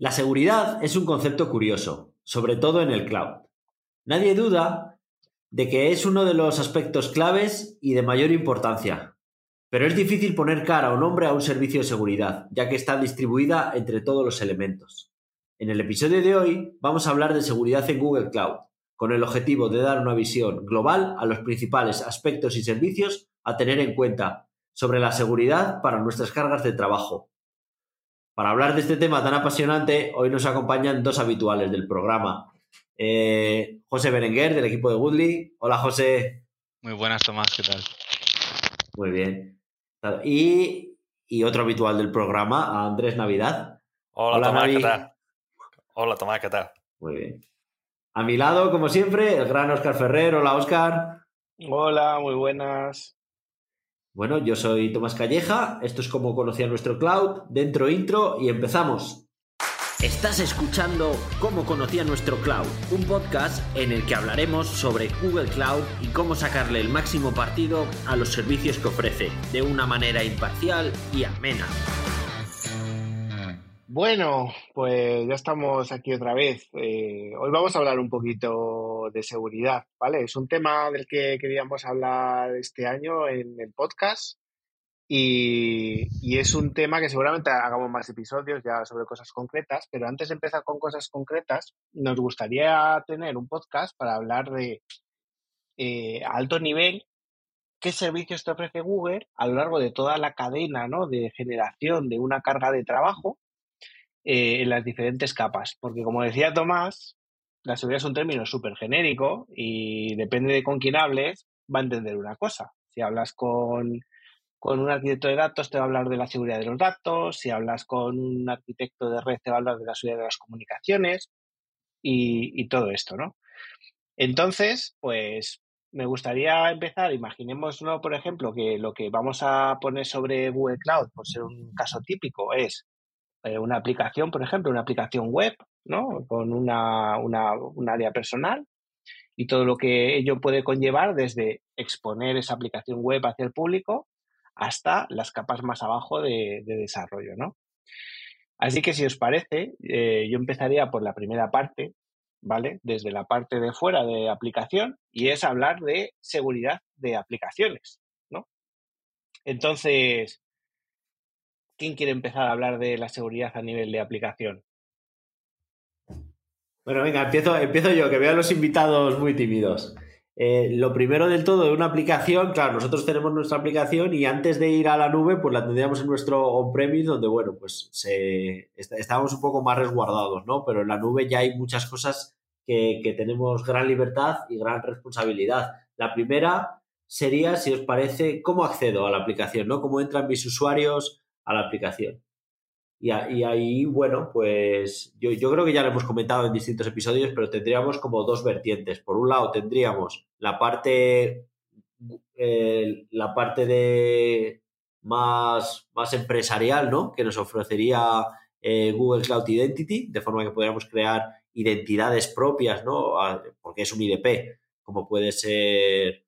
La seguridad es un concepto curioso, sobre todo en el cloud. Nadie duda de que es uno de los aspectos claves y de mayor importancia. Pero es difícil poner cara o nombre a un servicio de seguridad, ya que está distribuida entre todos los elementos. En el episodio de hoy vamos a hablar de seguridad en Google Cloud, con el objetivo de dar una visión global a los principales aspectos y servicios a tener en cuenta sobre la seguridad para nuestras cargas de trabajo. Para hablar de este tema tan apasionante, hoy nos acompañan dos habituales del programa. Eh, José Berenguer, del equipo de Woodley. Hola, José. Muy buenas, Tomás, ¿qué tal? Muy bien. Y, otro habitual del programa, Andrés Navidad. Hola, Tomás, ¿qué tal? Hola, Tomás, ¿qué tal? Muy bien. A mi lado, como siempre, el gran Oscar Ferrer. Hola, Oscar. Hola, muy buenas. Bueno, yo soy Tomás Calleja. Esto es como conocía nuestro cloud. Dentro intro y empezamos. Estás escuchando Cómo conocía nuestro cloud, un podcast en el que hablaremos sobre Google Cloud y cómo sacarle el máximo partido a los servicios que ofrece, de una manera imparcial y amena. Bueno, pues ya estamos aquí otra vez. Eh, hoy vamos a hablar un poquito de seguridad, ¿vale? Es un tema del que queríamos hablar este año en el podcast y, y, es un tema que seguramente hagamos más episodios ya sobre cosas concretas, pero antes de empezar con cosas concretas, nos gustaría tener un podcast para hablar de eh, a alto nivel qué servicios te ofrece Google a lo largo de toda la cadena ¿no? de generación de una carga de trabajo eh, en las diferentes capas. Porque como decía Tomás, la seguridad es un término súper genérico y depende de con quién hables, va a entender una cosa. Si hablas con, con un arquitecto de datos, te va a hablar de la seguridad de los datos. Si hablas con un arquitecto de red, te va a hablar de la seguridad de las comunicaciones y, y todo esto, ¿no? Entonces, pues me gustaría empezar, imaginemos, ¿no? por ejemplo, que lo que vamos a poner sobre Google Cloud, por ser un caso típico, es eh, una aplicación, por ejemplo, una aplicación web, ¿no? Con una, una, un área personal y todo lo que ello puede conllevar desde exponer esa aplicación web hacia el público hasta las capas más abajo de, desarrollo, ¿no? Así que si os parece, eh, yo empezaría por la primera parte, ¿vale? Desde la parte de fuera de aplicación y es hablar de seguridad de aplicaciones, ¿no? Entonces, ¿Quién quiere empezar a hablar de la seguridad a nivel de aplicación? Bueno, venga, empiezo, yo, que veo a los invitados muy tímidos. Eh, lo primero del todo de una aplicación, claro, nosotros tenemos nuestra aplicación y antes de ir a la nube, pues la tendríamos en nuestro on-premise, donde, bueno, pues estábamos un poco más resguardados, ¿no? Pero en la nube ya hay muchas cosas que tenemos gran libertad y gran responsabilidad. La primera sería, si os parece, cómo accedo a la aplicación, ¿no? Cómo entran mis usuarios, a la aplicación. Y, ahí, bueno, pues yo, yo, creo que ya lo hemos comentado en distintos episodios, pero tendríamos como dos vertientes. Por un lado, tendríamos la parte, eh, la parte de más, más empresarial, ¿no? Que nos ofrecería eh, Google Cloud Identity, de forma que podríamos crear identidades propias, ¿no? Porque es un IDP, como puede ser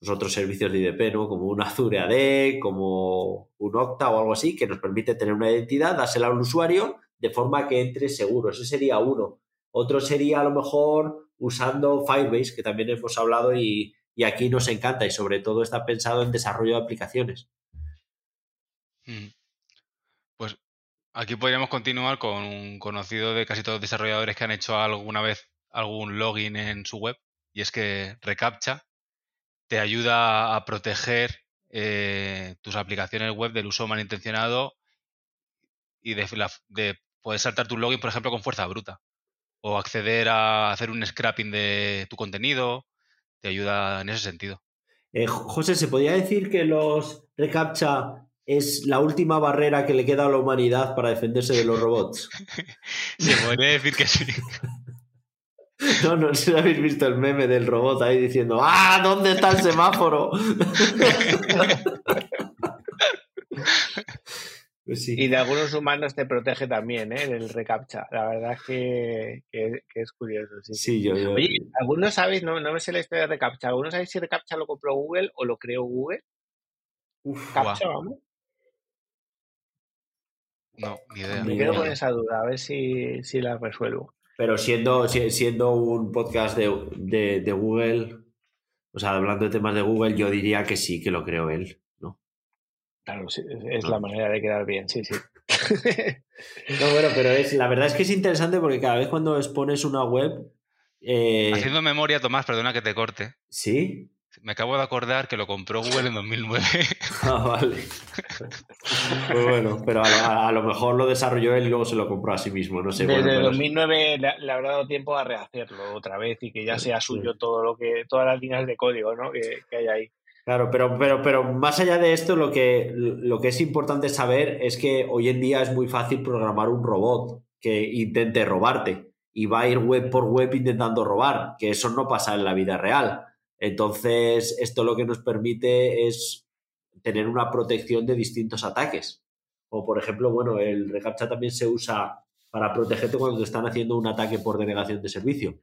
los otros servicios de IDP, ¿no? Como un Azure AD, como un Okta o algo así, que nos permite tener una identidad, dársela al usuario de forma que entre seguro. Ese sería uno. Otro sería a lo mejor usando Firebase, que también hemos hablado y, aquí nos encanta y sobre todo está pensado en desarrollo de aplicaciones. Mm. Pues aquí podríamos continuar con un conocido de casi todos los desarrolladores que han hecho alguna vez algún login en su web y es que reCAPTCHA te ayuda a proteger eh, tus aplicaciones web del uso malintencionado y de, poder saltar tu login, por ejemplo, con fuerza bruta. O acceder a hacer un scrapping de tu contenido. Te ayuda en ese sentido. Eh, José, ¿se podría decir que los reCAPTCHA es la última barrera que le queda a la humanidad para defenderse de los robots? Se podría decir que sí. No, no sé si habéis visto el meme del robot ahí diciendo ¡Ah! ¿Dónde está el semáforo? Pues sí. Y de algunos humanos te protege también, ¿eh? Del recaptcha. La verdad es que, es curioso. Sí, sí yo, yo, Oye, ¿algunos sabéis? No, no me sé la historia de recaptcha. ¿Algunos sabéis si recaptcha lo compró Google o lo creó Google? Uf, captcha, vamos. No, ni idea. Me quedo con esa duda, a ver si, si la resuelvo. Pero siendo, si- siendo un podcast de, de- de Google, o sea, hablando de temas de Google, yo diría que sí, que lo creo él, ¿no? Claro, sí, es la manera de quedar bien, sí, sí. No, bueno, pero es, la verdad es que es interesante porque cada vez cuando expones una web, eh, Haciendo memoria, Tomás, perdona que te corte. ¿sí? Me acabo de acordar que lo compró Google en 2009. Ah, vale. Pues bueno, pero a, lo- a- a lo mejor lo desarrolló él y luego se lo compró a sí mismo, no sé. bueno, Desde pero- 2009 le, le habrá dado tiempo a rehacerlo otra vez y que ya sea suyo todo lo que, todas las líneas de código ¿no? que, que hay ahí. Claro, pero, pero, pero más allá de esto, lo que, lo que es importante saber es que hoy en día es muy fácil programar un robot que intente robarte y va a ir web por web intentando robar, que eso no pasa en la vida real. Entonces, esto lo que nos permite es tener una protección de distintos ataques. O, por ejemplo, bueno, el reCAPTCHA también se usa para protegerte cuando te están haciendo un ataque por denegación de servicio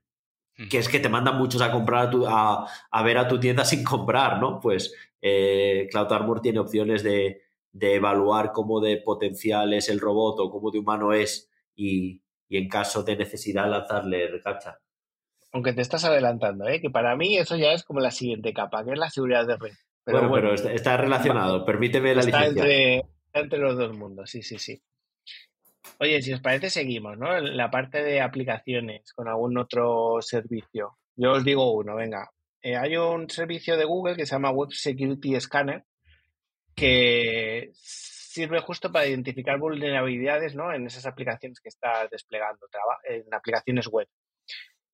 que es que te mandan muchos a comprar a, tu- a, a ver a tu tienda sin comprar, ¿no? Pues eh, Cloud Armor tiene opciones de, de evaluar cómo de potencial es el robot o cómo de humano es y, y en caso de necesidad lanzarle recaptcha. Aunque te estás adelantando, ¿eh? que para mí eso ya es como la siguiente capa, que es la seguridad de red. Pero bueno, bueno, pero está, relacionado. Permíteme la está licencia. entre, está entre los dos mundos, sí, sí, sí. Oye, si os parece, seguimos, ¿no? La parte de aplicaciones con algún otro servicio. Yo os digo uno, venga. Eh, hay un servicio de Google que se llama Web Security Scanner que sirve justo para identificar vulnerabilidades ¿no? en esas aplicaciones que estás desplegando, en aplicaciones web.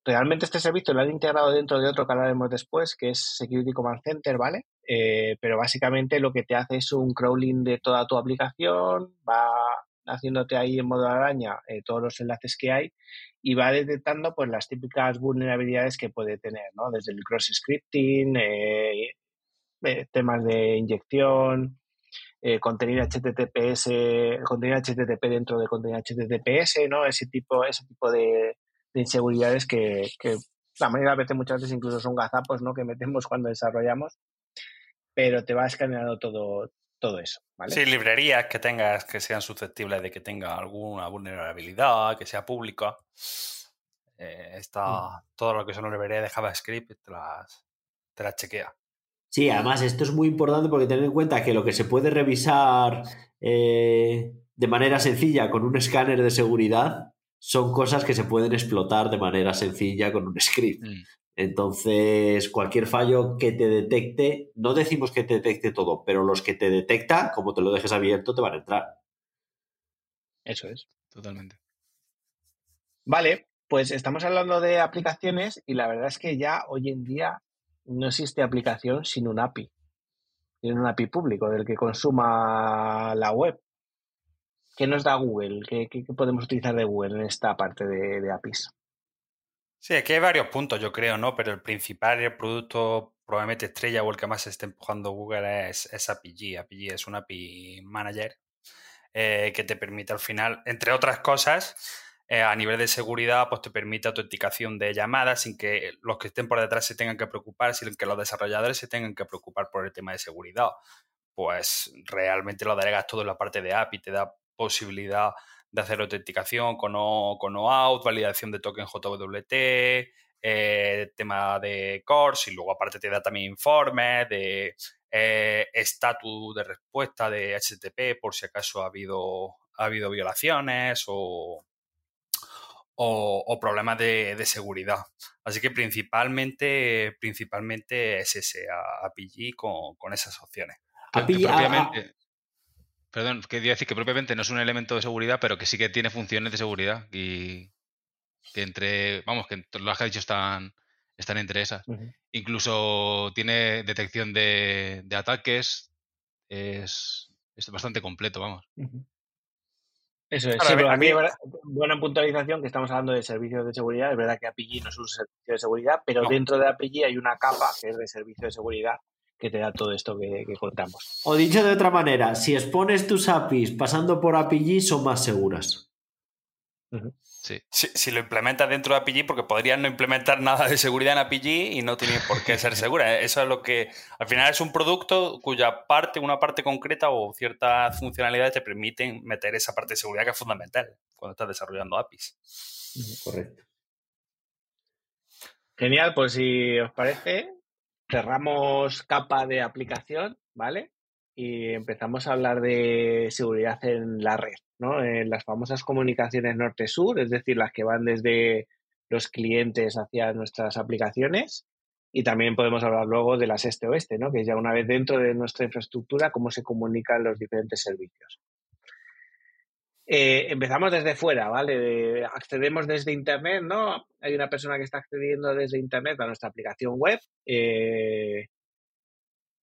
Realmente este servicio lo han integrado dentro de otro que hablaremos después, que es Security Command Center, ¿vale? Eh, pero básicamente lo que te hace es un crawling de toda tu aplicación, va haciéndote ahí en modo araña eh, todos los enlaces que hay y va detectando pues las típicas vulnerabilidades que puede tener, ¿no? Desde el cross scripting, eh, eh, temas de inyección, eh, contenido HTTPS, contenido HTTP dentro de contenido HTTPS, ¿no? Ese tipo, ese tipo de, de inseguridades que, que la mayoría de veces, muchas veces incluso son gazapos, ¿no? Que metemos cuando desarrollamos, pero te va escaneando todo, todo eso, ¿vale? Sí, librerías que tengas que sean susceptibles de que tenga alguna vulnerabilidad, que sea pública. Eh, está todo lo que son librerías de JavaScript te las, te las chequea. Sí, además esto es muy importante porque tener en cuenta que lo que se puede revisar eh, de manera sencilla con un escáner de seguridad son cosas que se pueden explotar de manera sencilla con un script. Mm. Entonces, cualquier fallo que te detecte, no decimos que te detecte todo, pero los que te detecta, como te lo dejes abierto, te van a entrar. Eso es. Totalmente. Vale, pues estamos hablando de aplicaciones y la verdad es que ya hoy en día no existe aplicación sin un API, sin un API público del que consuma la web. ¿Qué nos da Google? ¿Qué, podemos utilizar de Google en esta parte de, APIs? Sí, aquí hay varios puntos, yo creo, ¿no? Pero el principal y el producto probablemente estrella o el que más está empujando Google es, es API. API es un API Manager eh, que te permite al final, entre otras cosas, eh, a nivel de seguridad, pues te permite autenticación de llamadas sin que los que estén por detrás se tengan que preocupar, sin que los desarrolladores se tengan que preocupar por el tema de seguridad. Pues realmente lo delegas todo en la parte de API, te da posibilidad de hacer autenticación con, o, con OAuth, validación de token JWT, eh, tema de cores y luego aparte te da también informes de eh, estatus de respuesta de HTTP por si acaso ha habido, ha habido violaciones o, o, o problemas de, de, seguridad. Así que principalmente, principalmente es ese API con, con esas opciones. Perdón, quería decir que propiamente no es un elemento de seguridad, pero que sí que tiene funciones de seguridad y que entre, vamos, que las que has dicho están, están entre esas. Uh -huh. Incluso tiene detección de, de ataques, es, es, bastante completo, vamos. Uh -huh. Eso es, sí, a mí, buena puntualización que estamos hablando de servicios de seguridad. Es verdad que API no es un servicio de seguridad, pero no. dentro de API hay una capa que es de servicio de seguridad que te da todo esto que, que, contamos. O dicho de otra manera, si expones tus APIs pasando por API, son más seguras. Si, lo implementas dentro de APG, porque podrías no implementar nada de seguridad en APG y no tiene por qué ser segura. Eso es lo que. Al final es un producto cuya parte, una parte concreta o ciertas funcionalidades te permiten meter esa parte de seguridad que es fundamental cuando estás desarrollando APIs. Correcto. Genial, pues si os parece, cerramos capa de aplicación, ¿vale? Y empezamos a hablar de seguridad en la red. En las famosas comunicaciones norte-sur, es decir, las que van desde los clientes hacia nuestras aplicaciones. Y también podemos hablar luego de las este-oeste, ¿no? Que ya una vez dentro de nuestra infraestructura, cómo se comunican los diferentes servicios. Eh, empezamos desde fuera, ¿vale? accedemos desde Internet, ¿no? Hay una persona que está accediendo desde Internet a nuestra aplicación web. Eh,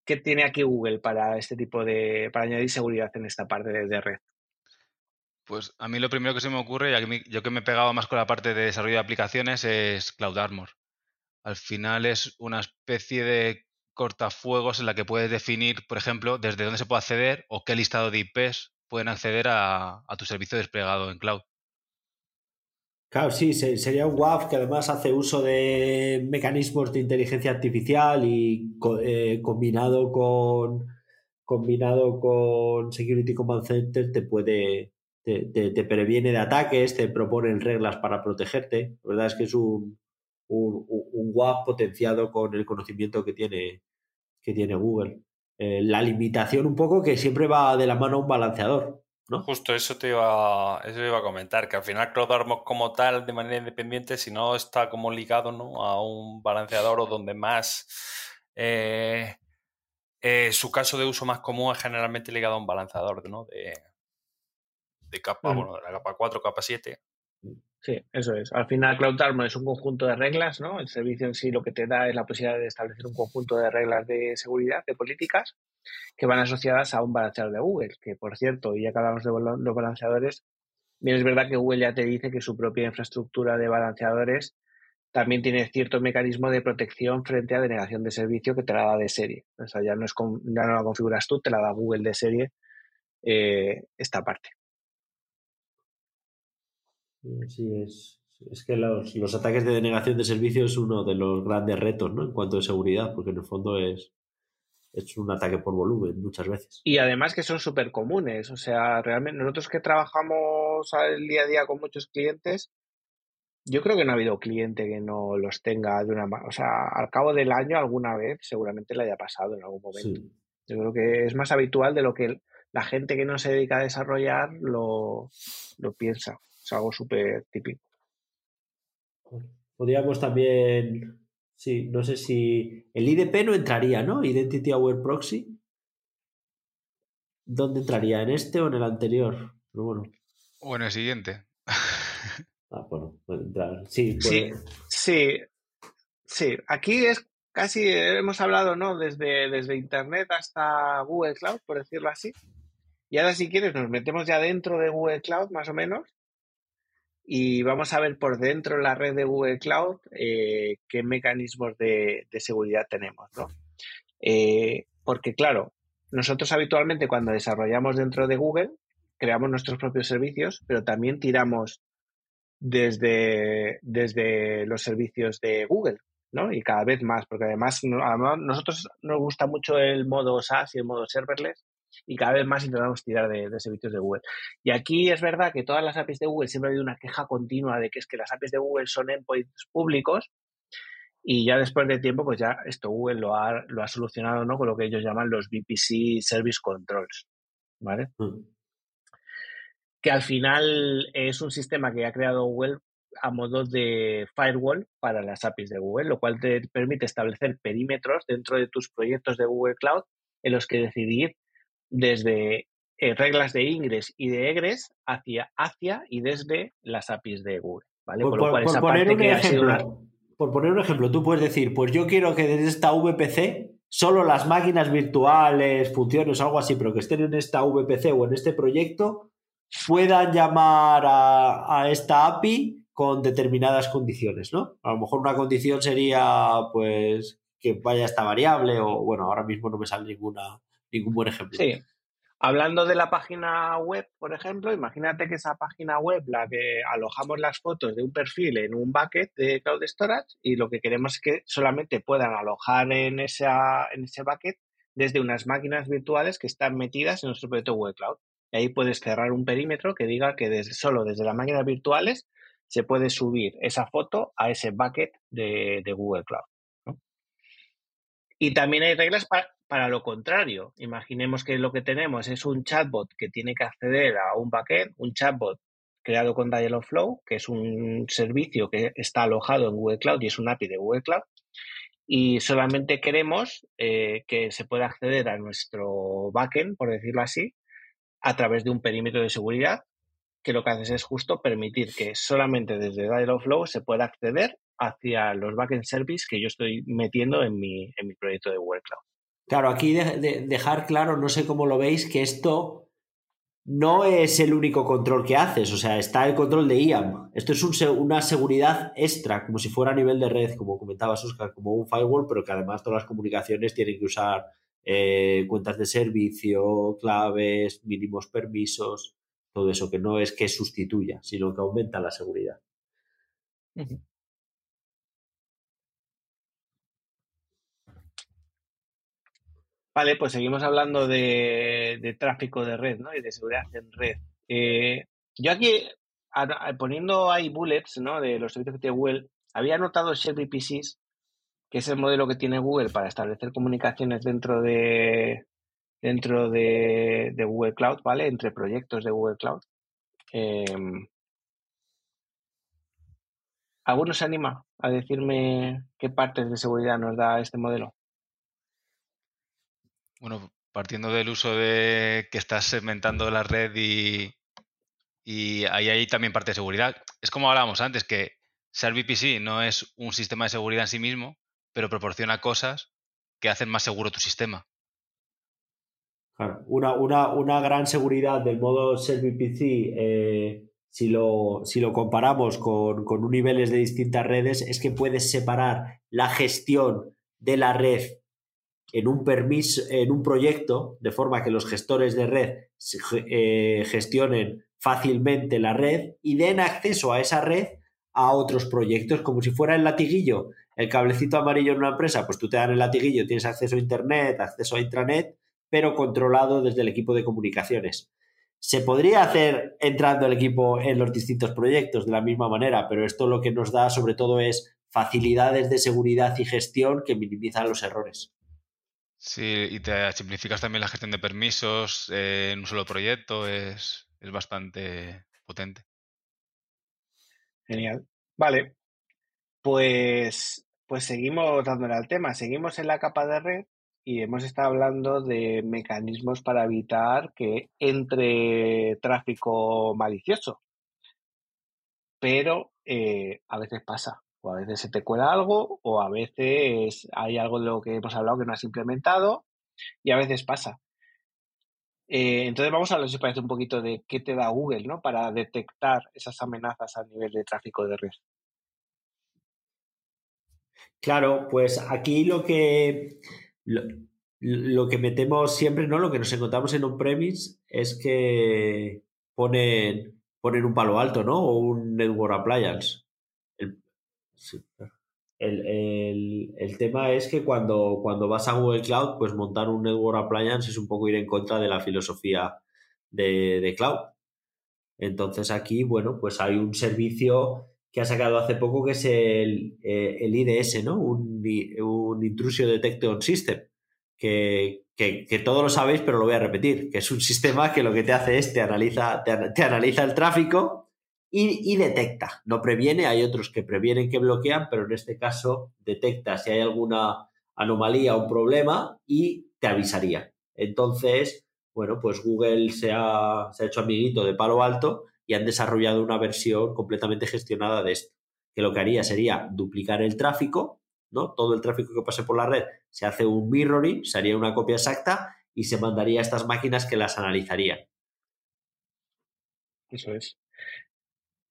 ¿Qué tiene aquí Google para este tipo de, para añadir seguridad en esta parte de red? Pues a mí lo primero que se me ocurre, y yo que me he pegado más con la parte de desarrollo de aplicaciones, es Cloud Armor. Al final es una especie de cortafuegos en la que puedes definir, por ejemplo, desde dónde se puede acceder o qué listado de IPs pueden acceder a, tu servicio desplegado en cloud. Claro, sí, sería un WAF que además hace uso de mecanismos de inteligencia artificial y eh, combinado con combinado con Security Command Center te puede te, previene de ataques, te proponen reglas para protegerte. La verdad es que es un, un, WAP potenciado con el conocimiento que tiene, que tiene Google. Eh, la limitación un poco que siempre va de la mano a un balanceador. ¿no? Justo eso te iba, eso iba a comentar, que al final CloudArmor como tal, de manera independiente, si no está como ligado ¿no? a un balanceador o donde más... Eh, eh, su caso de uso más común es generalmente ligado a un balanceador ¿no? de, de capa, bueno, de la capa 4, capa 7. Sí, eso es. Al final, Cloud Armor es un conjunto de reglas, ¿no? El servicio en sí lo que te da es la posibilidad de establecer un conjunto de reglas de seguridad, de políticas, que van asociadas a un balanceador de Google, que por cierto, ya que hablamos de los balanceadores, bien es verdad que Google ya te dice que su propia infraestructura de balanceadores también tiene cierto mecanismo de protección frente a denegación de servicio que te la da de serie. O sea, ya no, es ya no la configuras tú, te la da Google de serie eh, esta parte. Sí, es, es que los, los, ataques de denegación de servicio es uno de los grandes retos, ¿no? En cuanto a seguridad, porque en el fondo es, es un ataque por volumen muchas veces. Y además que son súper comunes, o sea, realmente nosotros que trabajamos al día a día con muchos clientes, yo creo que no ha habido cliente que no los tenga de una o sea, al cabo del año alguna vez seguramente le haya pasado en algún momento. Yo creo que es más habitual de lo que la gente que no se dedica a desarrollar lo, lo piensa. Es algo súper típico. Podríamos también, sí, no sé si el IDP no entraría, ¿no? Identity Aware Proxy. ¿Dónde entraría? ¿En este o en el anterior? bueno. O en el siguiente. ah, bueno, puede entrar. Sí, sí, sí, sí. Aquí es casi, hemos hablado, ¿no? Desde, desde Internet hasta Google Cloud, por decirlo así. Y ahora, si quieres, nos metemos ya dentro de Google Cloud, más o menos, y vamos a ver por dentro de la red de Google Cloud eh, qué mecanismos de, seguridad tenemos, ¿no? Eh, porque claro, nosotros habitualmente cuando desarrollamos dentro de Google, creamos nuestros propios servicios, pero también tiramos desde, desde los servicios de Google, ¿no? Y cada vez más, porque además, además nosotros nos gusta mucho el modo SaaS y el modo serverless, y cada vez más intentamos tirar de, servicios de Google. Y aquí es verdad que todas las APIs de Google siempre ha habido una queja continua de que es que las APIs de Google son endpoints públicos y ya después de tiempo, pues ya esto Google lo ha, lo ha solucionado ¿no? con lo que ellos llaman los VPC Service Controls. ¿Vale? Mm. Que al final es un sistema que ha creado Google a modo de firewall para las APIs de Google, lo cual te permite establecer perímetros dentro de tus proyectos de Google Cloud en los que decidir desde eh, reglas de ingres y de egres hacia, hacia y desde las APIs de Google. ¿vale? Por, poner un ejemplo, por poner un ejemplo, tú puedes decir, pues yo quiero que desde esta VPC solo las máquinas virtuales, funciones o algo así, pero que estén en esta VPC o en este proyecto, puedan llamar a, a, esta API con determinadas condiciones, ¿no? A lo mejor una condición sería, pues, que vaya esta variable o, bueno, ahora mismo no me sale ninguna, ningún buen ejemplo. Sí. Hablando de la página web, por ejemplo, imagínate que esa página web, la que alojamos las fotos de un perfil en un bucket de Cloud Storage y lo que queremos es que solamente puedan alojar en, esa, en ese bucket desde unas máquinas virtuales que están metidas en nuestro proyecto Google Cloud. Y ahí puedes cerrar un perímetro que diga que solo desde las máquinas virtuales se puede subir esa foto a ese bucket de, Google Cloud. Y también hay reglas para, para lo contrario, imaginemos que lo que tenemos es un chatbot que tiene que acceder a un backend, un chatbot creado con Dialogflow, que es un servicio que está alojado en Google Cloud y es un API de Google Cloud, y solamente queremos eh, que se pueda acceder a nuestro backend, por decirlo así, a través de un perímetro de seguridad, que lo que hace es justo permitir que solamente desde Dialogflow se pueda acceder hacia los backend service que yo estoy metiendo en mi, en mi proyecto de Google Cloud. Claro, aquí de, dejar claro, no sé cómo lo veis, que esto no es el único control que haces, o sea, está el control de IAM. Esto es una seguridad extra, como si fuera a nivel de red, como comentabas, Oscar, como un firewall, pero que además todas las comunicaciones tienen que usar eh, cuentas de servicio, claves, mínimos permisos, todo eso, que no es que sustituya, sino que aumenta la seguridad. Vale, pues seguimos hablando de, tráfico de red ¿no? y de seguridad en red. Eh, yo aquí, poniendo ahí bullets ¿no? de los servicios que tiene Google, había notado ShareVPCs, que es el modelo que tiene Google para establecer comunicaciones dentro de dentro de, Google Cloud, ¿vale? Entre proyectos de Google Cloud. Em, ¿Alguno se anima a decirme qué partes de seguridad nos da este modelo? Bueno, partiendo del uso de que estás segmentando la red y, y ahí hay también parte de seguridad. Es como hablábamos antes, que VPC no es un sistema de seguridad en sí mismo, pero proporciona cosas que hacen más seguro tu sistema. Claro, una, una, una gran seguridad del modo ServVPC, eh, si, lo, si lo comparamos con, con niveles de distintas redes, es que puedes separar la gestión de la red en un permiso, en un proyecto, de forma que los gestores de red eh, gestionen fácilmente la red y den acceso a esa red a otros proyectos, como si fuera el latiguillo, el cablecito amarillo en una empresa, pues tú te dan el latiguillo, tienes acceso a Internet, acceso a intranet, pero controlado desde el equipo de comunicaciones. Se podría hacer entrando el equipo en los distintos proyectos de la misma manera, pero esto lo que nos da sobre todo es facilidades de seguridad y gestión que minimizan los errores. Sí, y te simplificas también la gestión de permisos eh, en un solo proyecto, es, bastante potente. Genial. Vale. Pues, pues seguimos dándole al tema. Seguimos en la capa de red y hemos estado hablando de mecanismos para evitar que entre tráfico malicioso. Pero eh, a veces pasa. O a veces se te cuela algo, o a veces hay algo de lo que hemos hablado que no has implementado, y a veces pasa. Eh, entonces vamos a hablar, si parece, un poquito de qué te da Google, ¿no? Para detectar esas amenazas a nivel de tráfico de red. Claro, pues aquí lo que lo, que metemos siempre, ¿no? Lo que nos encontramos en un premise es que ponen, ponen un palo alto, ¿no? O un network appliance. El, tema es que cuando, cuando vas a Google Cloud, pues montar un Network Appliance es un poco ir en contra de la filosofía de, Cloud. Entonces aquí, bueno, pues hay un servicio que ha sacado hace poco que es el, eh, el IDS, ¿no? Un, un Intrusion Detection System, que, que, todos lo sabéis, pero lo voy a repetir, que es un sistema que lo que te hace es te analiza, te analiza el tráfico y, detecta. No previene, hay otros que previenen que bloquean, pero en este caso detecta si hay alguna anomalía o problema y te avisaría. Entonces, bueno, pues Google se ha, se ha hecho amiguito de palo alto y han desarrollado una versión completamente gestionada de esto. Que lo que haría sería duplicar el tráfico, ¿no? Todo el tráfico que pase por la red se hace un mirroring, se haría una copia exacta y se mandaría a estas máquinas que las analizarían. Eso es.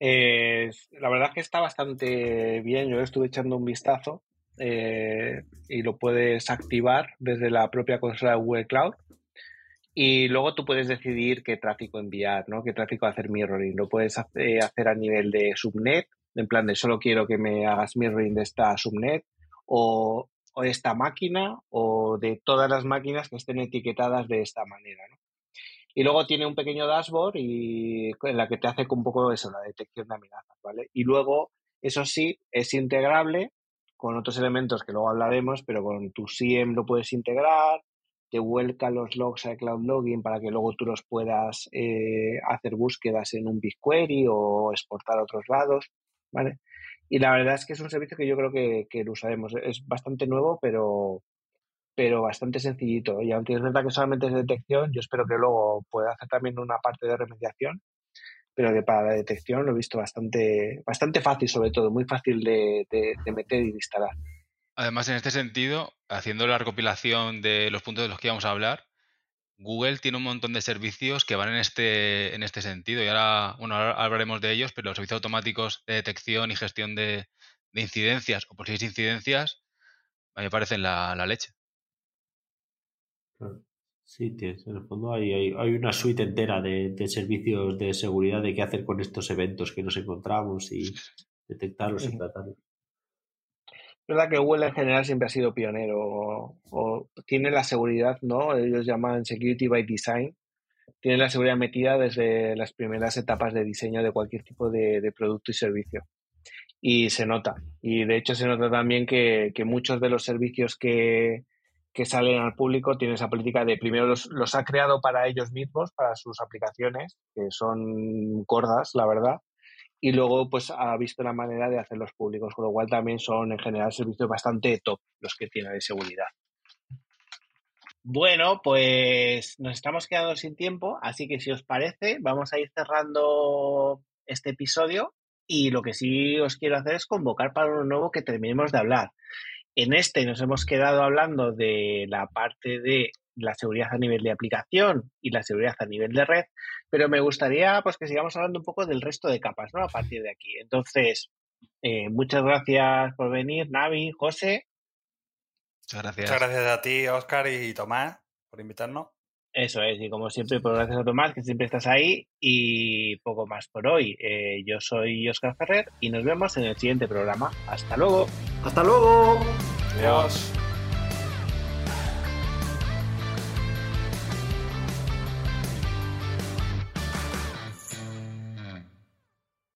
Eh, la verdad es que está bastante bien. Yo estuve echando un vistazo eh, y lo puedes activar desde la propia consola de Google Cloud. Y luego tú puedes decidir qué tráfico enviar, ¿no? Qué tráfico hacer mirroring. Lo puedes eh, hacer a nivel de subnet, en plan de solo quiero que me hagas mirroring de esta subnet o, esta máquina o de todas las máquinas que estén etiquetadas de esta manera, ¿no? Y luego tiene un pequeño dashboard y en la que te hace un poco eso, la detección de amenazas, ¿vale? Y luego, eso sí, es integrable con otros elementos que luego hablaremos, pero con tu SIEM lo puedes integrar, te vuelca los logs a Cloud Login para que luego tú los puedas eh, hacer búsquedas en un BigQuery o exportar a otros lados, ¿vale? Y la verdad es que es un servicio que yo creo que, que lo usaremos. Es bastante nuevo, pero, pero bastante sencillito. Y aunque es verdad que solamente es detección, yo espero que luego pueda hacer también una parte de remediación, pero que para la detección lo he visto bastante, bastante fácil, sobre todo, muy fácil de, de, meter y de instalar. Además, en este sentido, haciendo la recopilación de los puntos de los que íbamos a hablar, Google tiene un montón de servicios que van en este, en este sentido. Y ahora, bueno, ahora hablaremos de ellos, pero los servicios automáticos de detección y gestión de, de incidencias o posibles incidencias, a mí me parecen la, la leche. Sí, tienes, en el fondo hay, hay, hay una suite entera de, de, servicios de seguridad de qué hacer con estos eventos que nos encontramos y detectarlos y tratarlos verdad que Google en general siempre ha sido pionero o, o, tiene la seguridad, ¿no? Ellos llaman Security by Design. Tiene la seguridad metida desde las primeras etapas de diseño de cualquier tipo de, de producto y servicio. Y se nota. Y de hecho se nota también que, que muchos de los servicios que, que, salen al público tienen esa política de primero los, ha creado para ellos mismos, para sus aplicaciones, que son gordas, la verdad y luego pues ha visto la manera de hacerlos públicos, con lo cual también son en general servicios bastante top los que tiene de seguridad. Bueno, pues nos estamos quedando sin tiempo, así que si os parece, vamos a ir cerrando este episodio y lo que sí os quiero hacer es convocar para uno nuevo que terminemos de hablar. En este nos hemos quedado hablando de la parte de la seguridad a nivel de aplicación y la seguridad a nivel de red, pero me gustaría pues que sigamos hablando un poco del resto de capas, ¿no? A partir de aquí. Entonces, eh, muchas gracias por venir, Navi, José. Muchas gracias. Muchas gracias a ti, Oscar y Tomás, por invitarnos. Eso es, y como siempre, pues gracias a Tomás, que siempre estás ahí, y poco más por hoy. Eh, yo soy Oscar Ferrer y nos vemos en el siguiente programa. Hasta luego. Hasta luego. Adiós.